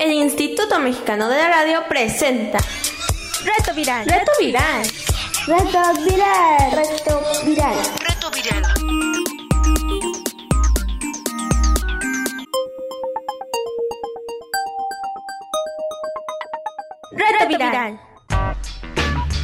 El Instituto Mexicano de la Radio presenta Reto Viral. Reto Viral. Reto Viral. Reto Viral. Reto Viral. Reto Viral.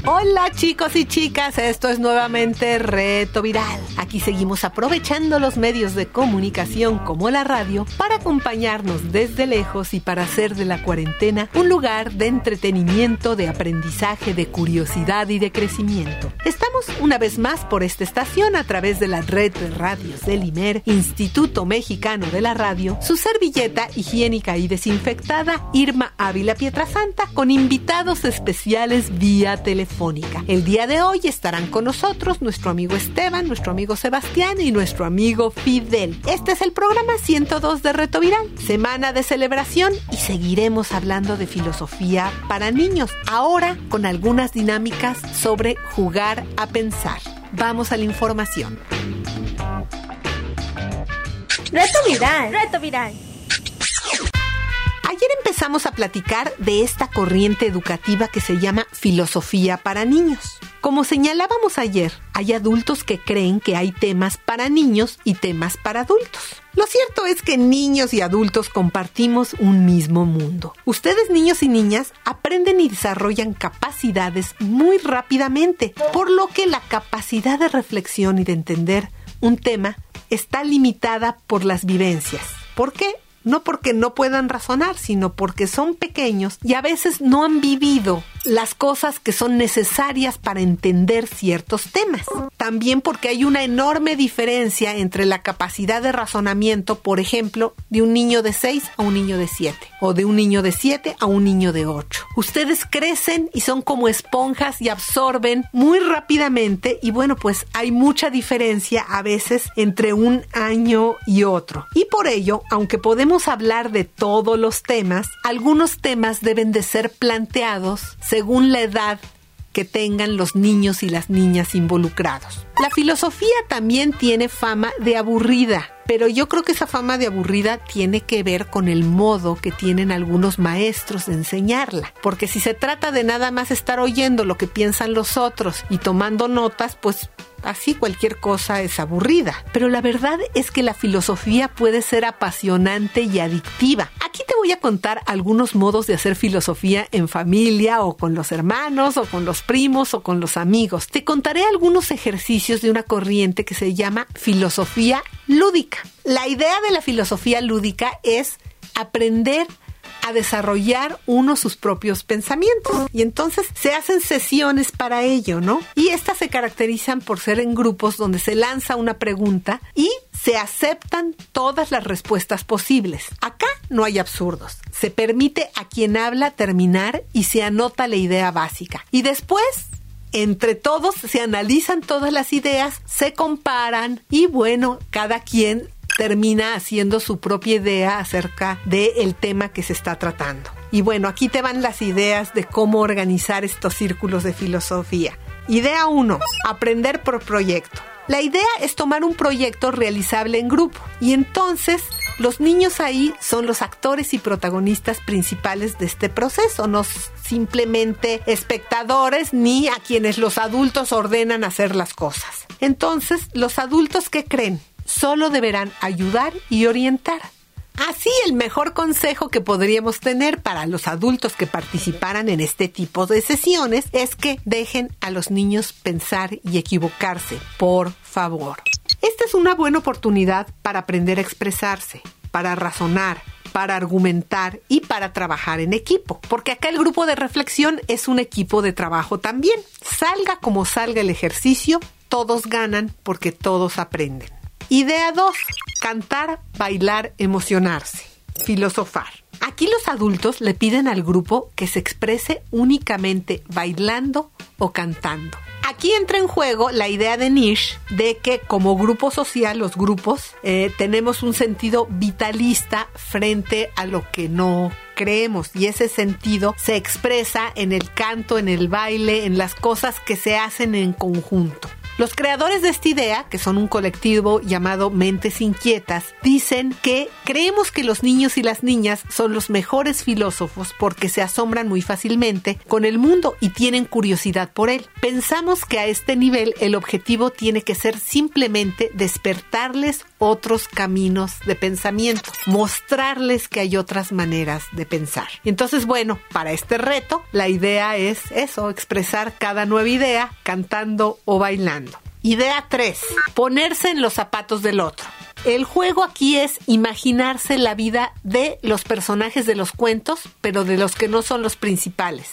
Hola chicos y chicas, esto es nuevamente Reto Viral. Aquí seguimos aprovechando los medios de comunicación como la radio para acompañarnos desde lejos y para hacer de la cuarentena un lugar de entretenimiento, de aprendizaje, de curiosidad y de crecimiento. Estamos una vez más por esta estación a través de la red de radios del IMER, Instituto Mexicano de la Radio, su servilleta higiénica y desinfectada Irma Ávila Pietrasanta con invitados especiales vía telefónica. El día de hoy estarán con nosotros nuestro amigo Esteban, nuestro amigo Sebastián y nuestro amigo Fidel. Este es el programa 102 de Reto Viral, semana de celebración y seguiremos hablando de filosofía para niños, ahora con algunas dinámicas sobre jugar a pensar. Vamos a la información. Reto Viral. Reto Viral. Ayer empezamos a platicar de esta corriente educativa que se llama filosofía para niños. Como señalábamos ayer, hay adultos que creen que hay temas para niños y temas para adultos. Lo cierto es que niños y adultos compartimos un mismo mundo. Ustedes niños y niñas aprenden y desarrollan capacidades muy rápidamente, por lo que la capacidad de reflexión y de entender un tema está limitada por las vivencias. ¿Por qué? No porque no puedan razonar, sino porque son pequeños y a veces no han vivido las cosas que son necesarias para entender ciertos temas. También porque hay una enorme diferencia entre la capacidad de razonamiento, por ejemplo, de un niño de 6 a un niño de 7 o de un niño de 7 a un niño de 8. Ustedes crecen y son como esponjas y absorben muy rápidamente y bueno, pues hay mucha diferencia a veces entre un año y otro. Y por ello, aunque podemos hablar de todos los temas, algunos temas deben de ser planteados según la edad que tengan los niños y las niñas involucrados. La filosofía también tiene fama de aburrida, pero yo creo que esa fama de aburrida tiene que ver con el modo que tienen algunos maestros de enseñarla, porque si se trata de nada más estar oyendo lo que piensan los otros y tomando notas, pues así cualquier cosa es aburrida. Pero la verdad es que la filosofía puede ser apasionante y adictiva. Aquí te voy a contar algunos modos de hacer filosofía en familia o con los hermanos o con los primos o con los amigos. Te contaré algunos ejercicios de una corriente que se llama filosofía lúdica. La idea de la filosofía lúdica es aprender a desarrollar uno sus propios pensamientos. Y entonces se hacen sesiones para ello, ¿no? Y estas se caracterizan por ser en grupos donde se lanza una pregunta y se aceptan todas las respuestas posibles. Acá no hay absurdos. Se permite a quien habla terminar y se anota la idea básica. Y después entre todos se analizan todas las ideas, se comparan y bueno, cada quien termina haciendo su propia idea acerca del tema que se está tratando. Y bueno, aquí te van las ideas de cómo organizar estos círculos de filosofía. Idea 1. Aprender por proyecto. La idea es tomar un proyecto realizable en grupo y entonces los niños ahí son los actores y protagonistas principales de este proceso, no simplemente espectadores ni a quienes los adultos ordenan hacer las cosas. Entonces, los adultos que creen solo deberán ayudar y orientar. Así el mejor consejo que podríamos tener para los adultos que participaran en este tipo de sesiones es que dejen a los niños pensar y equivocarse, por favor. Esta es una buena oportunidad para aprender a expresarse, para razonar, para argumentar y para trabajar en equipo, porque acá el grupo de reflexión es un equipo de trabajo también. Salga como salga el ejercicio, todos ganan porque todos aprenden. Idea 2. Cantar, bailar, emocionarse. Filosofar. Aquí los adultos le piden al grupo que se exprese únicamente bailando o cantando. Aquí entra en juego la idea de Nish de que como grupo social, los grupos, eh, tenemos un sentido vitalista frente a lo que no creemos y ese sentido se expresa en el canto, en el baile, en las cosas que se hacen en conjunto. Los creadores de esta idea, que son un colectivo llamado Mentes Inquietas, dicen que creemos que los niños y las niñas son los mejores filósofos porque se asombran muy fácilmente con el mundo y tienen curiosidad por él. Pensamos que a este nivel el objetivo tiene que ser simplemente despertarles otros caminos de pensamiento, mostrarles que hay otras maneras de pensar. Entonces, bueno, para este reto, la idea es eso, expresar cada nueva idea cantando o bailando. Idea 3. Ponerse en los zapatos del otro. El juego aquí es imaginarse la vida de los personajes de los cuentos, pero de los que no son los principales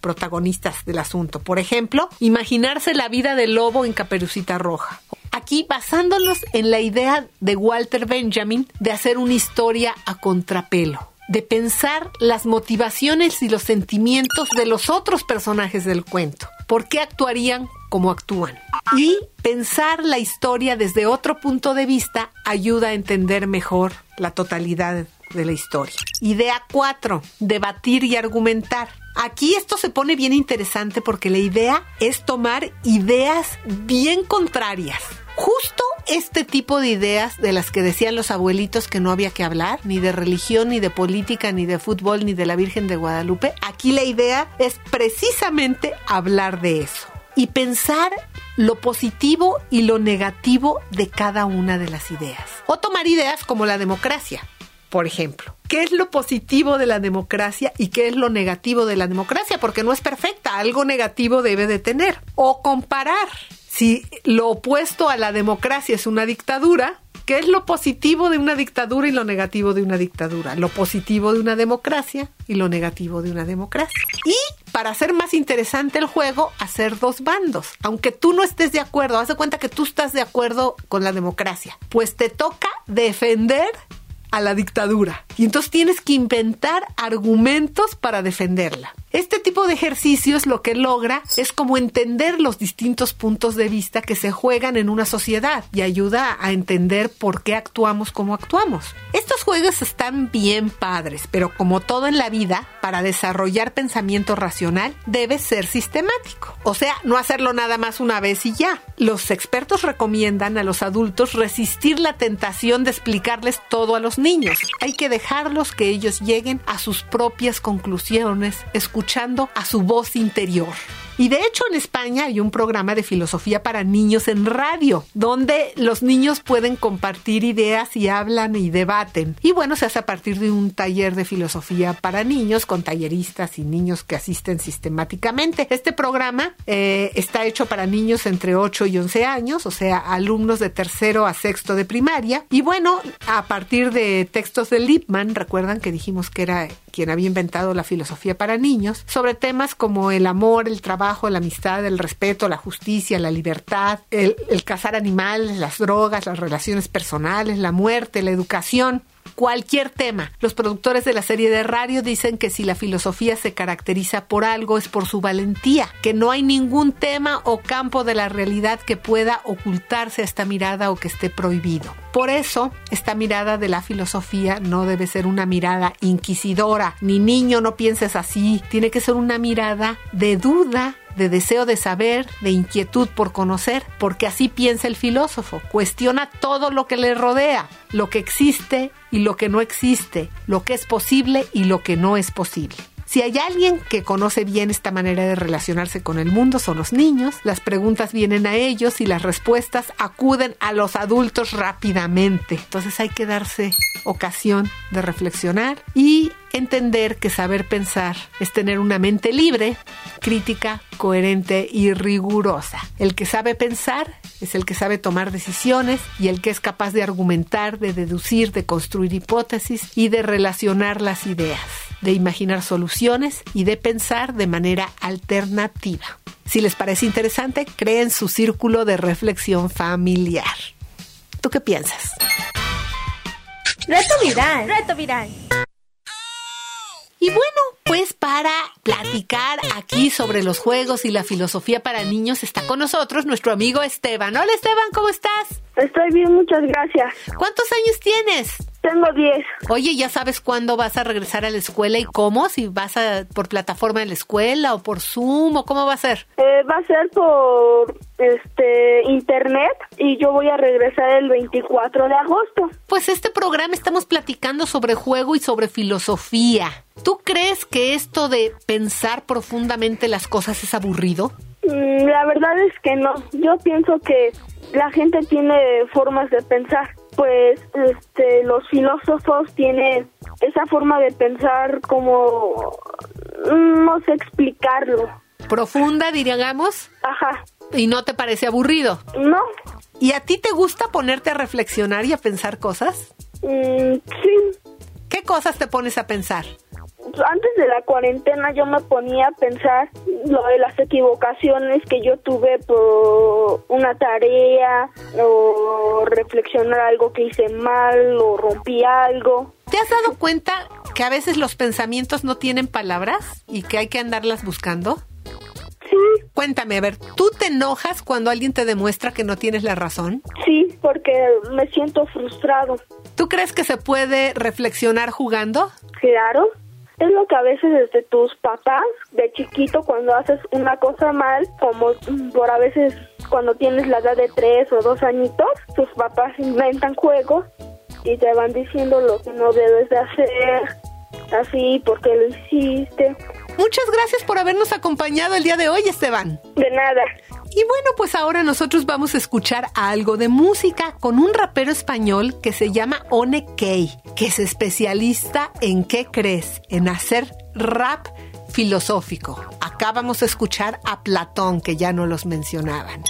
protagonistas del asunto. Por ejemplo, imaginarse la vida del lobo en Caperucita Roja. Aquí basándolos en la idea de Walter Benjamin de hacer una historia a contrapelo de pensar las motivaciones y los sentimientos de los otros personajes del cuento. ¿Por qué actuarían como actúan? Y pensar la historia desde otro punto de vista ayuda a entender mejor la totalidad de la historia. Idea 4. Debatir y argumentar. Aquí esto se pone bien interesante porque la idea es tomar ideas bien contrarias. Justo este tipo de ideas de las que decían los abuelitos que no había que hablar, ni de religión, ni de política, ni de fútbol, ni de la Virgen de Guadalupe, aquí la idea es precisamente hablar de eso y pensar lo positivo y lo negativo de cada una de las ideas. O tomar ideas como la democracia, por ejemplo. ¿Qué es lo positivo de la democracia y qué es lo negativo de la democracia? Porque no es perfecta, algo negativo debe de tener. O comparar si lo opuesto a la democracia es una dictadura, ¿qué es lo positivo de una dictadura y lo negativo de una dictadura? Lo positivo de una democracia y lo negativo de una democracia. Y para hacer más interesante el juego, hacer dos bandos. Aunque tú no estés de acuerdo, haz de cuenta que tú estás de acuerdo con la democracia, pues te toca defender a la dictadura. Y entonces tienes que inventar argumentos para defenderla. Este tipo de ejercicios lo que logra es como entender los distintos puntos de vista que se juegan en una sociedad y ayuda a entender por qué actuamos como actuamos. Estos juegos están bien padres, pero como todo en la vida, para desarrollar pensamiento racional debe ser sistemático. O sea, no hacerlo nada más una vez y ya. Los expertos recomiendan a los adultos resistir la tentación de explicarles todo a los niños. Hay que dejarlos que ellos lleguen a sus propias conclusiones, a su voz interior. Y de hecho en España hay un programa de filosofía para niños en radio, donde los niños pueden compartir ideas y hablan y debaten. Y bueno, se hace a partir de un taller de filosofía para niños con talleristas y niños que asisten sistemáticamente. Este programa eh, está hecho para niños entre 8 y 11 años, o sea, alumnos de tercero a sexto de primaria. Y bueno, a partir de textos de Lippmann, recuerdan que dijimos que era quien había inventado la filosofía para niños, sobre temas como el amor, el trabajo, la amistad, el respeto, la justicia, la libertad, el, el cazar animales, las drogas, las relaciones personales, la muerte, la educación cualquier tema. Los productores de la serie de radio dicen que si la filosofía se caracteriza por algo es por su valentía, que no hay ningún tema o campo de la realidad que pueda ocultarse a esta mirada o que esté prohibido. Por eso, esta mirada de la filosofía no debe ser una mirada inquisidora, ni niño, no pienses así, tiene que ser una mirada de duda, de deseo de saber, de inquietud por conocer, porque así piensa el filósofo, cuestiona todo lo que le rodea, lo que existe y lo que no existe, lo que es posible y lo que no es posible. Si hay alguien que conoce bien esta manera de relacionarse con el mundo, son los niños. Las preguntas vienen a ellos y las respuestas acuden a los adultos rápidamente. Entonces hay que darse ocasión de reflexionar y entender que saber pensar es tener una mente libre, crítica, coherente y rigurosa. El que sabe pensar es el que sabe tomar decisiones y el que es capaz de argumentar, de deducir, de construir hipótesis y de relacionar las ideas de imaginar soluciones y de pensar de manera alternativa. Si les parece interesante, creen su círculo de reflexión familiar. ¿Tú qué piensas? Reto viral. Reto viral. Y bueno, pues para platicar aquí sobre los juegos y la filosofía para niños está con nosotros nuestro amigo Esteban. Hola Esteban, ¿cómo estás? Estoy bien, muchas gracias. ¿Cuántos años tienes? Tengo 10. Oye, ¿ya sabes cuándo vas a regresar a la escuela y cómo? Si vas a, por plataforma de la escuela o por Zoom o cómo va a ser. Eh, va a ser por este internet y yo voy a regresar el 24 de agosto. Pues este programa estamos platicando sobre juego y sobre filosofía. ¿Tú crees que esto de pensar profundamente las cosas es aburrido? Mm, La verdad es que no. Yo pienso que la gente tiene formas de pensar. Pues este, los filósofos tienen esa forma de pensar como mm, no sé explicarlo. Profunda, diríamos, Ajá. y no te parece aburrido. No. ¿Y a ti te gusta ponerte a reflexionar y a pensar cosas? Mm, sí. ¿Qué cosas te pones a pensar? Antes de la cuarentena yo me ponía a pensar lo de las equivocaciones que yo tuve por una tarea o reflexionar algo que hice mal o rompí algo. ¿Te has dado cuenta que a veces los pensamientos no tienen palabras y que hay que andarlas buscando? Sí, Cuéntame, a ver, ¿tú te enojas cuando alguien te demuestra que no tienes la razón? sí, porque me siento frustrado. ¿Tú crees que se puede reflexionar jugando? Claro. Es lo que a veces desde tus papás, de chiquito, cuando haces una cosa mal, como mm, por a veces cuando tienes la edad de tres o dos añitos, tus papás inventan juegos y te van diciendo lo que no debes de hacer, así, porque lo hiciste. Muchas gracias por habernos acompañado el día de hoy, Esteban. De nada. Y bueno, pues ahora nosotros vamos a escuchar algo de música con un rapero español que se llama One Key, que es especialista en qué crees, en hacer rap filosófico. Acá vamos a escuchar a Platón, que ya no los mencionaban.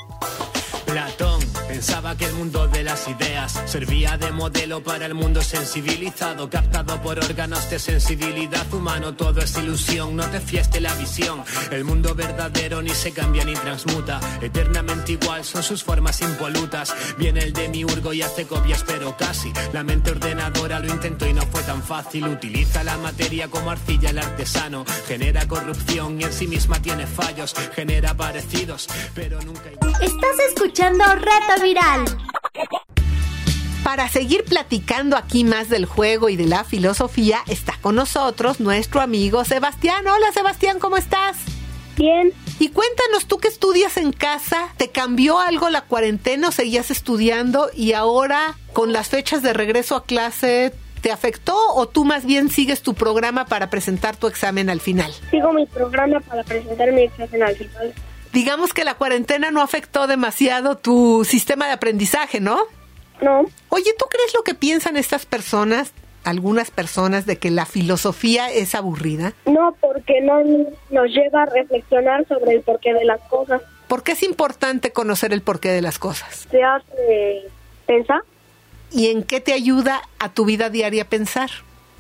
Platón pensaba que el mundo de las ideas servía de modelo para el mundo sensibilizado, captado por órganos de sensibilidad humano. Todo es ilusión, no te fieste la visión. El mundo verdadero ni se cambia ni transmuta, eternamente igual son sus formas impolutas. Viene el demiurgo y hace copias, pero casi. La mente ordenadora lo intentó y no fue tan fácil. Utiliza la materia como arcilla el artesano, genera corrupción y en sí misma tiene fallos, genera parecidos, pero nunca. Estás escuchando Reto Viral. Para seguir platicando aquí más del juego y de la filosofía, está con nosotros nuestro amigo Sebastián. Hola Sebastián, ¿cómo estás? Bien. Y cuéntanos, tú que estudias en casa, ¿te cambió algo la cuarentena o seguías estudiando y ahora con las fechas de regreso a clase te afectó o tú más bien sigues tu programa para presentar tu examen al final? Sigo mi programa para presentar mi examen al final. Digamos que la cuarentena no afectó demasiado tu sistema de aprendizaje, ¿no? No. Oye, ¿tú crees lo que piensan estas personas, algunas personas, de que la filosofía es aburrida? No, porque no nos lleva a reflexionar sobre el porqué de las cosas. ¿Por qué es importante conocer el porqué de las cosas? Te hace pensar, ¿Y en qué te ayuda a tu vida diaria pensar?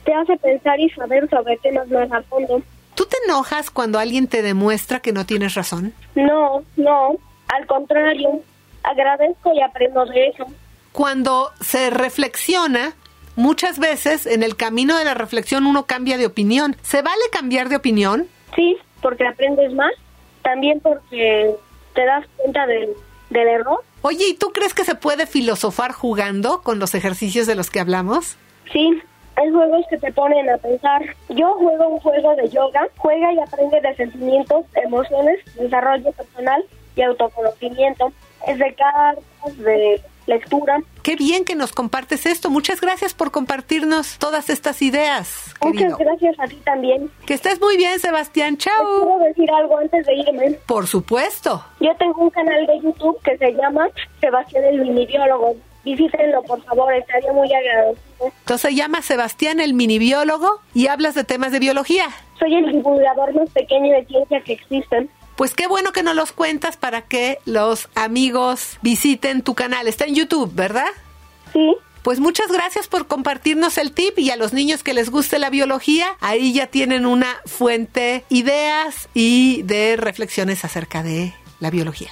te hace pensar y saber sobre temas más a fondo. ¿Tú te enojas cuando alguien te demuestra que no tienes razón? No, no, al contrario, agradezco y aprendo de eso. Cuando se reflexiona, muchas veces en el camino de la reflexión uno cambia de opinión. ¿Se vale cambiar de opinión? Sí, porque aprendes más, también porque te das cuenta del, del error. Oye, ¿y tú crees que se puede filosofar jugando con los ejercicios de los que hablamos? Sí, hay juegos que te ponen a pensar. Yo juego un juego de yoga, juega y aprende de sentimientos, emociones, desarrollo personal y autoconocimiento. Es de cartas, de lectura. Qué bien que nos compartes esto. Muchas gracias por compartirnos todas estas ideas, Muchas querido. gracias a ti también. Que estés muy bien, Sebastián. ¿Te Chao. ¿Puedo decir algo antes de irme? Por supuesto. Yo tengo un canal de YouTube que se llama Sebastián el Minibiólogo. Visítenlo, por favor, estaría muy agradecido. Entonces llama Sebastián el mini biólogo y hablas de temas de biología. Soy el divulgador más pequeño de ciencia que existen. Pues qué bueno que nos los cuentas para que los amigos visiten tu canal. Está en YouTube, ¿verdad? Sí, Pues muchas gracias por compartirnos el tip y a los niños que les guste la biología, ahí ya tienen una fuente, ideas y de reflexiones acerca de la biología.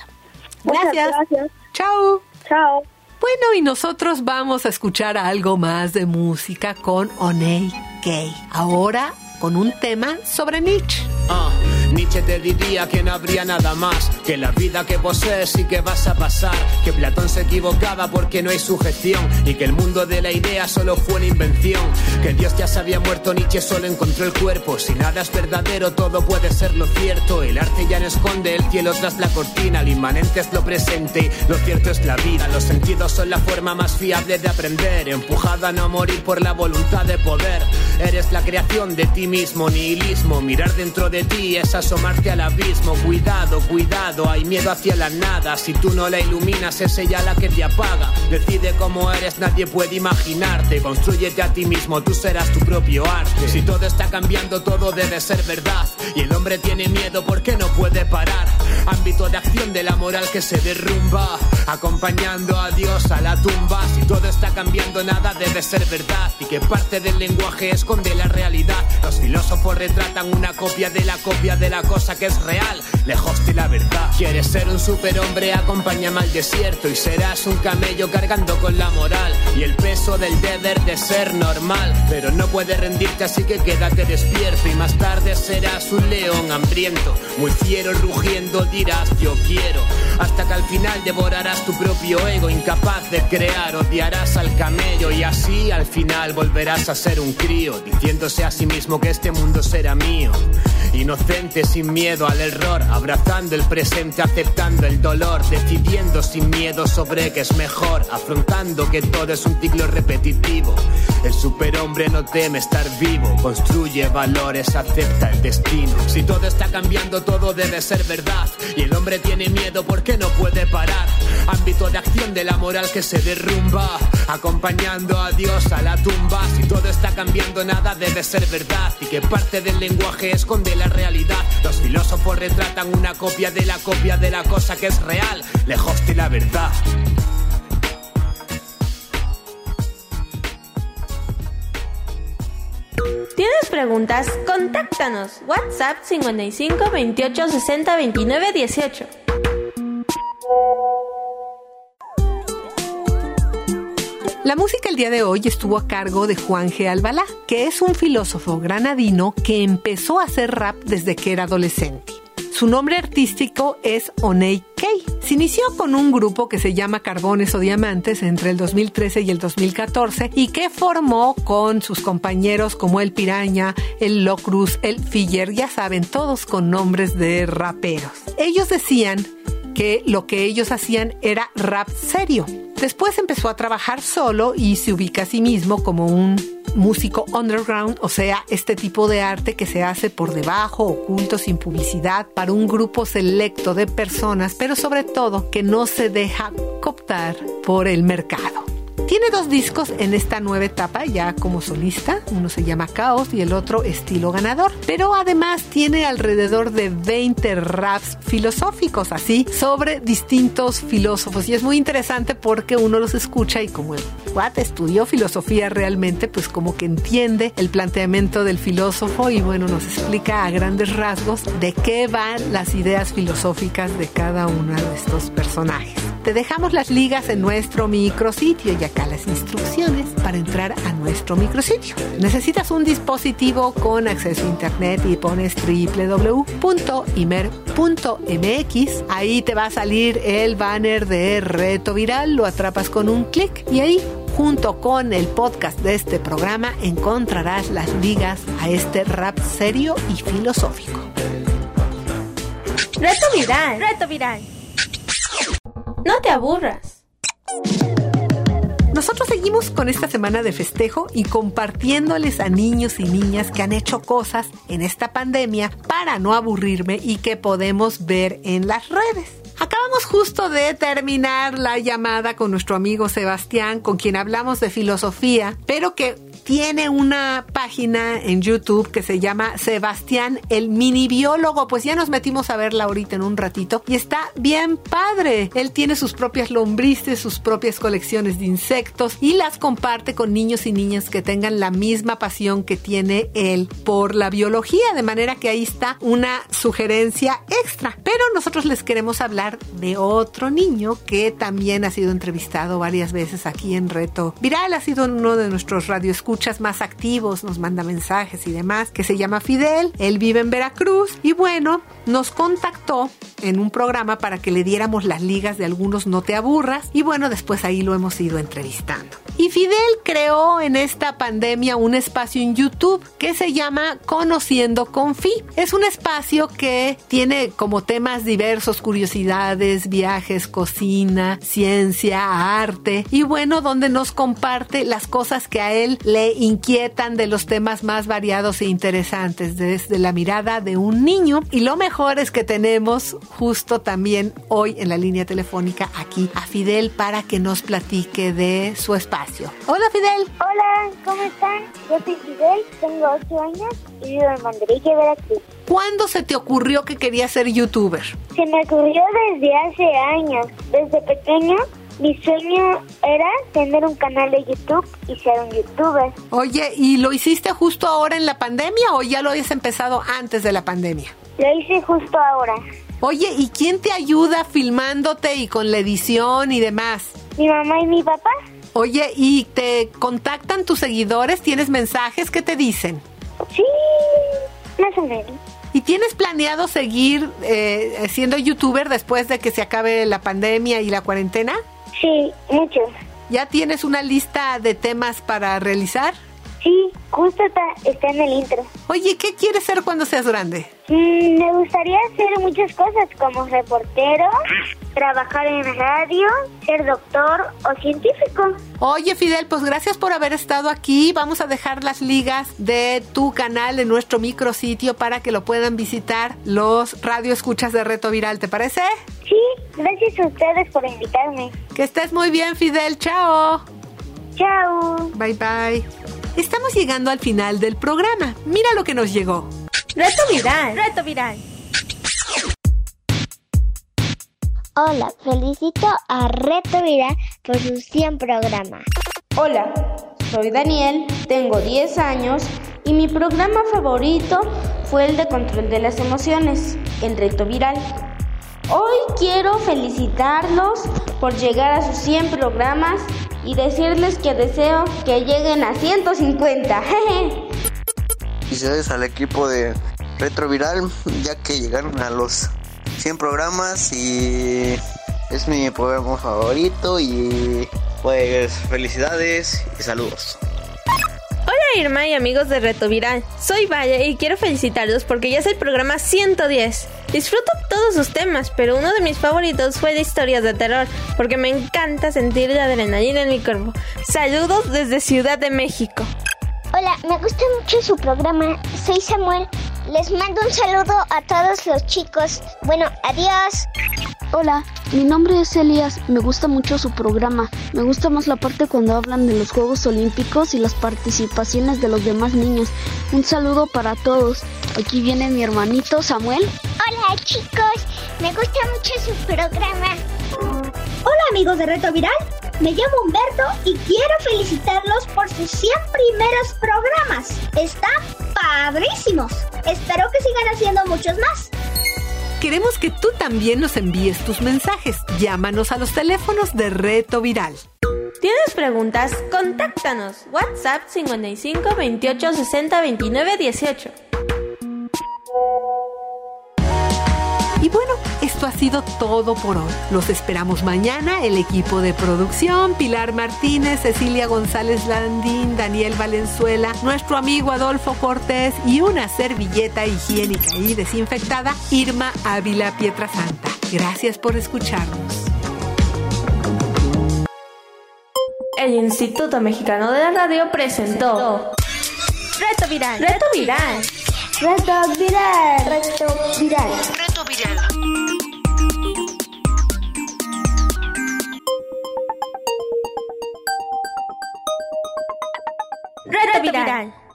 muchas Gracias. gracias. Chao. Chao. Bueno, y nosotros vamos a escuchar algo más de música con Oney Kay. Ahora con un tema sobre Nietzsche. Ah, Nietzsche te diría que no habría nada más que la vida que posees y que vas a pasar. Que Platón se equivocaba porque no hay sujeción y que el mundo de la idea solo fue una invención. Que Dios ya se había muerto, Nietzsche solo encontró el cuerpo. Si nada es verdadero, todo puede ser lo cierto. El arte ya no esconde el cielo tras la cortina, lo inmanente es lo presente, lo cierto es la vida. Los sentidos son la forma más fiable de aprender, empujada a no morir por la voluntad de poder. Eres la creación de ti mismo, nihilismo. Mirar dentro de ti es asomarte al abismo. Cuidado, cuidado, hay miedo hacia la nada. Si tú no la iluminas, es ella la que te apaga. Decide cómo eres, nadie puede imaginarte. Construyete a ti mismo, tú serás tu propio arte. Si todo está cambiando, todo debe ser verdad. Y el hombre tiene miedo porque no puede parar. Ámbito de acción de la moral que se derrumba. Acompañando a Dios a la tumba. Si todo está cambiando, nada debe ser verdad. Y que parte del lenguaje es esconde la realidad. Los filósofos retratan una copia de la copia de la cosa que es real, lejos de la verdad. Quieres ser un superhombre, acompáñame al desierto y serás un camello cargando con la moral y el peso del deber de ser normal. Pero no puedes rendirte, así que quédate despierto y más tarde serás un león hambriento, muy fiero rugiendo dirás yo quiero, hasta que al final devorarás tu propio ego, incapaz de crear, odiarás al camello y así al final volverás a ser un crío diciéndose a sí mismo que este mundo será mío. Inocente sin miedo al error, abrazando el presente, aceptando el dolor, decidiendo sin miedo sobre qué es mejor, afrontando que todo es un ciclo repetitivo. El superhombre no teme estar vivo, construye valores, acepta el destino. Si todo está cambiando, todo debe ser verdad. Y el hombre tiene miedo porque no puede parar. Ámbito de acción de la moral que se derrumba, acompañando a Dios a la tumba. Si todo está cambiando, nada debe ser verdad. Y que parte del lenguaje esconde la realidad. Los filósofos retratan una copia de la copia de la cosa que es real, lejos de la verdad. ¿Tienes preguntas? Contáctanos. WhatsApp 55 28 60 29 18. La música el día de hoy estuvo a cargo de Juan G. Albalá, que es un filósofo granadino que empezó a hacer rap desde que era adolescente. Su nombre artístico es Oney. Se inició con un grupo que se llama Carbones o Diamantes entre el 2013 y el 2014 y que formó con sus compañeros como el Piraña, el Locruz, el Filler, ya saben, todos con nombres de raperos. Ellos decían que lo que ellos hacían era rap serio. Después empezó a trabajar solo y se ubica a sí mismo como un músico underground, o sea, este tipo de arte que se hace por debajo, oculto, sin publicidad, para un grupo selecto de personas, pero sobre todo que no se deja cooptar por el mercado. Tiene dos discos en esta nueva etapa ya como solista, uno se llama Caos y el otro Estilo Ganador, pero además tiene alrededor de 20 raps filosóficos así sobre distintos filósofos. Y es muy interesante porque uno los escucha y como el Watt estudió filosofía realmente, pues como que entiende el planteamiento del filósofo y bueno, nos explica a grandes rasgos de qué van las ideas filosóficas de cada uno de estos personajes. Te dejamos las ligas en nuestro micrositio y acá las instrucciones para entrar a nuestro micrositio. Necesitas un dispositivo con acceso a internet y pones www.imer.mx. Ahí te va a salir el banner de reto viral, lo atrapas con un clic y ahí junto con el podcast de este programa encontrarás las ligas a este rap serio y filosófico. Reto viral. Reto viral. No te aburras. Nosotros seguimos con esta semana de festejo y compartiéndoles a niños y niñas que han hecho cosas en esta pandemia para no aburrirme y que podemos ver en las redes. Acabamos justo de terminar la llamada con nuestro amigo Sebastián, con quien hablamos de filosofía, pero que tiene una página en YouTube que se llama Sebastián el mini biólogo. Pues ya nos metimos a verla ahorita en un ratito y está bien padre. Él tiene sus propias lombrices, sus propias colecciones de insectos y las comparte con niños y niñas que tengan la misma pasión que tiene él por la biología. De manera que ahí está una sugerencia extra. Pero nosotros les queremos hablar de otro niño que también ha sido entrevistado varias veces aquí en Reto Viral. Ha sido uno de nuestros radioescuchas escuchas más activos, nos manda mensajes y demás, que se llama Fidel. Él vive en Veracruz y bueno, nos contactó en un programa para que le diéramos las ligas de algunos No Te Aburras y bueno, después ahí lo hemos ido entrevistando. Y Fidel creó en esta pandemia un espacio en YouTube que se llama Conociendo con Fi. Es un espacio que tiene como temas diversos, curiosidades, viajes, cocina, ciencia, arte y bueno, donde nos comparte las cosas que a él le inquietan de los temas más variados e interesantes desde la mirada de un niño. Y lo mejor es que tenemos justo también hoy en la línea telefónica aquí a Fidel para que nos platique de su espacio. Hola Fidel. Hola, ¿cómo están? Yo soy Fidel, tengo 8 años y vivo en Mandarilla, Veracruz. ¿Cuándo se te ocurrió que querías ser youtuber? Se me ocurrió desde hace años. Desde pequeño mi sueño era tener un canal de YouTube y ser un youtuber. Oye, ¿y lo hiciste justo ahora en la pandemia o ya lo habías empezado antes de la pandemia? Lo hice justo ahora. Oye, ¿y quién te ayuda filmándote y con la edición y demás? Mi mamá y mi papá. Oye, ¿y te contactan tus seguidores? ¿Tienes mensajes? ¿Qué te dicen? Sí, más o menos. ¿Y tienes planeado seguir eh, siendo youtuber después de que se acabe la pandemia y la cuarentena? Sí, mucho. ¿Ya tienes una lista de temas para realizar? Sí, justo está, está en el intro. Oye, ¿qué quieres ser cuando seas grande? Mm, me gustaría hacer muchas cosas como reportero, trabajar en radio, ser doctor o científico. Oye, Fidel, pues gracias por haber estado aquí. Vamos a dejar las ligas de tu canal en nuestro micrositio para que lo puedan visitar los radioescuchas de Reto Viral, ¿te parece? Sí, gracias a ustedes por invitarme. Que estés muy bien, Fidel. Chao. Chao. Bye bye. Estamos llegando al final del programa. Mira lo que nos llegó. Reto viral. Reto viral. Hola, felicito a Reto Viral por sus 100 programas. Hola, soy Daniel, tengo 10 años y mi programa favorito fue el de control de las emociones, el reto viral. Hoy quiero felicitarlos por llegar a sus 100 programas y decirles que deseo que lleguen a 150. Felicidades al equipo de Retroviral, ya que llegaron a los 100 programas y es mi programa favorito y pues felicidades y saludos. Hola Irma y amigos de Reto Viral, soy Valle y quiero felicitarlos porque ya es el programa 110. Disfruto todos sus temas, pero uno de mis favoritos fue de historias de terror, porque me encanta sentir la adrenalina en mi cuerpo. Saludos desde Ciudad de México. Hola, me gusta mucho su programa. Soy Samuel. Les mando un saludo a todos los chicos. Bueno, adiós. Hola, mi nombre es Elías. Me gusta mucho su programa. Me gusta más la parte cuando hablan de los Juegos Olímpicos y las participaciones de los demás niños. Un saludo para todos. Aquí viene mi hermanito Samuel. Hola chicos, me gusta mucho su programa. Hola amigos de Reto Viral, me llamo Humberto y quiero felicitarlos por sus 100 primeros programas. Están padrísimos. Espero que sigan haciendo muchos más. Queremos que tú también nos envíes tus mensajes. Llámanos a los teléfonos de Reto Viral. ¿Tienes preguntas? Contáctanos. WhatsApp 55 28 60 29 18. Y bueno, esto ha sido todo por hoy. Los esperamos mañana, el equipo de producción, Pilar Martínez, Cecilia González Landín, Daniel Valenzuela, nuestro amigo Adolfo Cortés y una servilleta higiénica y desinfectada, Irma Ávila Pietrasanta. Gracias por escucharnos. El Instituto Mexicano de la Radio presentó Reto Viral. Reto Viral. Reto viral. Reto viral. Villada. Reto Viral.